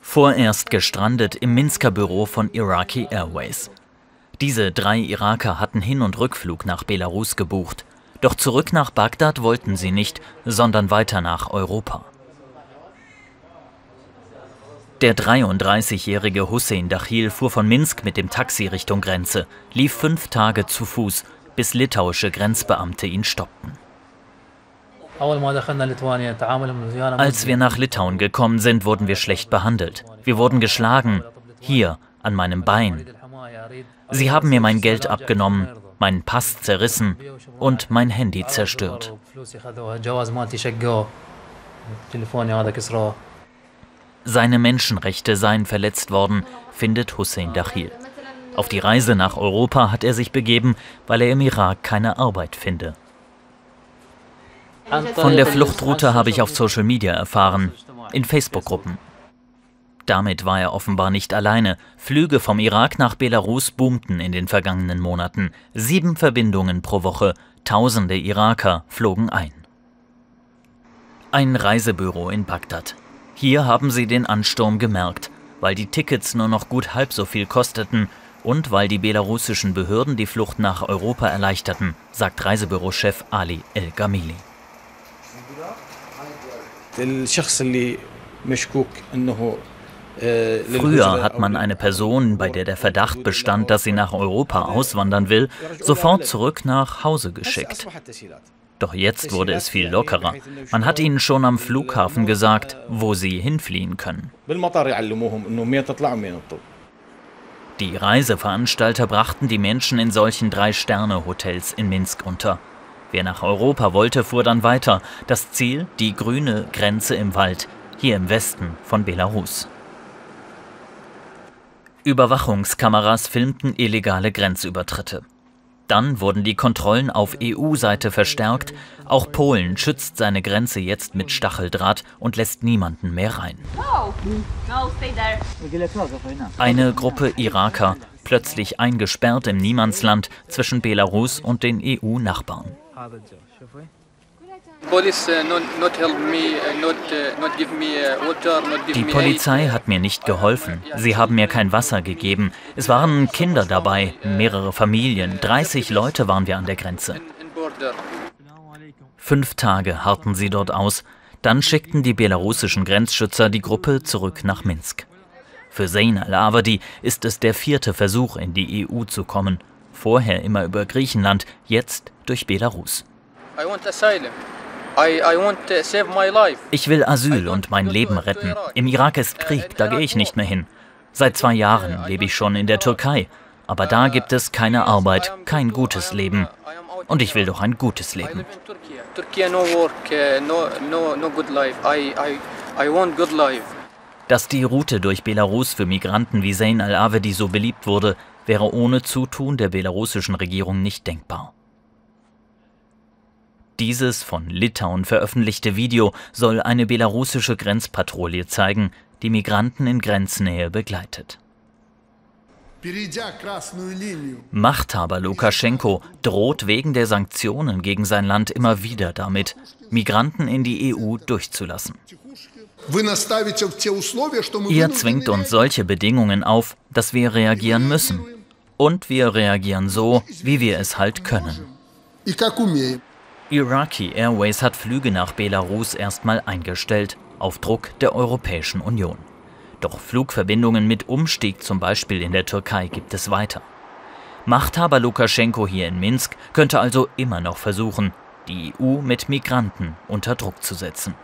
Vorerst gestrandet im Minsker Büro von Iraqi Airways. Diese drei Iraker hatten Hin- und Rückflug nach Belarus gebucht. Doch zurück nach Bagdad wollten sie nicht, sondern weiter nach Europa. Der 33-jährige Hussein Dachil fuhr von Minsk mit dem Taxi Richtung Grenze, lief fünf Tage zu Fuß, bis litauische Grenzbeamte ihn stoppten. Als wir nach Litauen gekommen sind, wurden wir schlecht behandelt. Wir wurden geschlagen, hier an meinem Bein. Sie haben mir mein Geld abgenommen, meinen Pass zerrissen und mein Handy zerstört. Seine Menschenrechte seien verletzt worden, findet Hussein Dachil. Auf die Reise nach Europa hat er sich begeben, weil er im Irak keine Arbeit finde. Von der Fluchtroute habe ich auf Social Media erfahren, in Facebook-Gruppen. Damit war er offenbar nicht alleine. Flüge vom Irak nach Belarus boomten in den vergangenen Monaten. Sieben Verbindungen pro Woche. Tausende Iraker flogen ein. Ein Reisebüro in Bagdad. Hier haben sie den Ansturm gemerkt, weil die Tickets nur noch gut halb so viel kosteten und weil die belarussischen Behörden die Flucht nach Europa erleichterten, sagt Reisebürochef Ali El-Gamili. Früher hat man eine Person, bei der der Verdacht bestand, dass sie nach Europa auswandern will, sofort zurück nach Hause geschickt. Doch jetzt wurde es viel lockerer. Man hat ihnen schon am Flughafen gesagt, wo sie hinfliehen können. Die Reiseveranstalter brachten die Menschen in solchen Drei-Sterne-Hotels in Minsk unter. Wer nach Europa wollte, fuhr dann weiter. Das Ziel, die grüne Grenze im Wald, hier im Westen von Belarus. Überwachungskameras filmten illegale Grenzübertritte. Dann wurden die Kontrollen auf EU-Seite verstärkt. Auch Polen schützt seine Grenze jetzt mit Stacheldraht und lässt niemanden mehr rein. Eine Gruppe Iraker, plötzlich eingesperrt im Niemandsland zwischen Belarus und den EU-Nachbarn. Die Polizei hat mir nicht geholfen. Sie haben mir kein Wasser gegeben. Es waren Kinder dabei, mehrere Familien. 30 Leute waren wir an der Grenze. Fünf Tage harrten sie dort aus. Dann schickten die belarussischen Grenzschützer die Gruppe zurück nach Minsk. Für Zain al-Awadi ist es der vierte Versuch, in die EU zu kommen. Vorher immer über Griechenland, jetzt durch Belarus. Ich will Asyl und mein Leben retten. Im Irak ist Krieg, da gehe ich nicht mehr hin. Seit zwei Jahren lebe ich schon in der Türkei. Aber da gibt es keine Arbeit, kein gutes Leben. Und ich will doch ein gutes Leben. Dass die Route durch Belarus für Migranten wie Zain al-Awedi so beliebt wurde, wäre ohne Zutun der belarussischen Regierung nicht denkbar. Dieses von Litauen veröffentlichte Video soll eine belarussische Grenzpatrouille zeigen, die Migranten in Grenznähe begleitet. Machthaber Lukaschenko droht wegen der Sanktionen gegen sein Land immer wieder damit, Migranten in die EU durchzulassen. Ihr zwingt uns solche Bedingungen auf, dass wir reagieren müssen. Und wir reagieren so, wie wir es halt können. Iraqi Airways hat Flüge nach Belarus erstmal eingestellt, auf Druck der Europäischen Union. Doch Flugverbindungen mit Umstieg zum Beispiel in der Türkei gibt es weiter. Machthaber Lukaschenko hier in Minsk könnte also immer noch versuchen, die EU mit Migranten unter Druck zu setzen.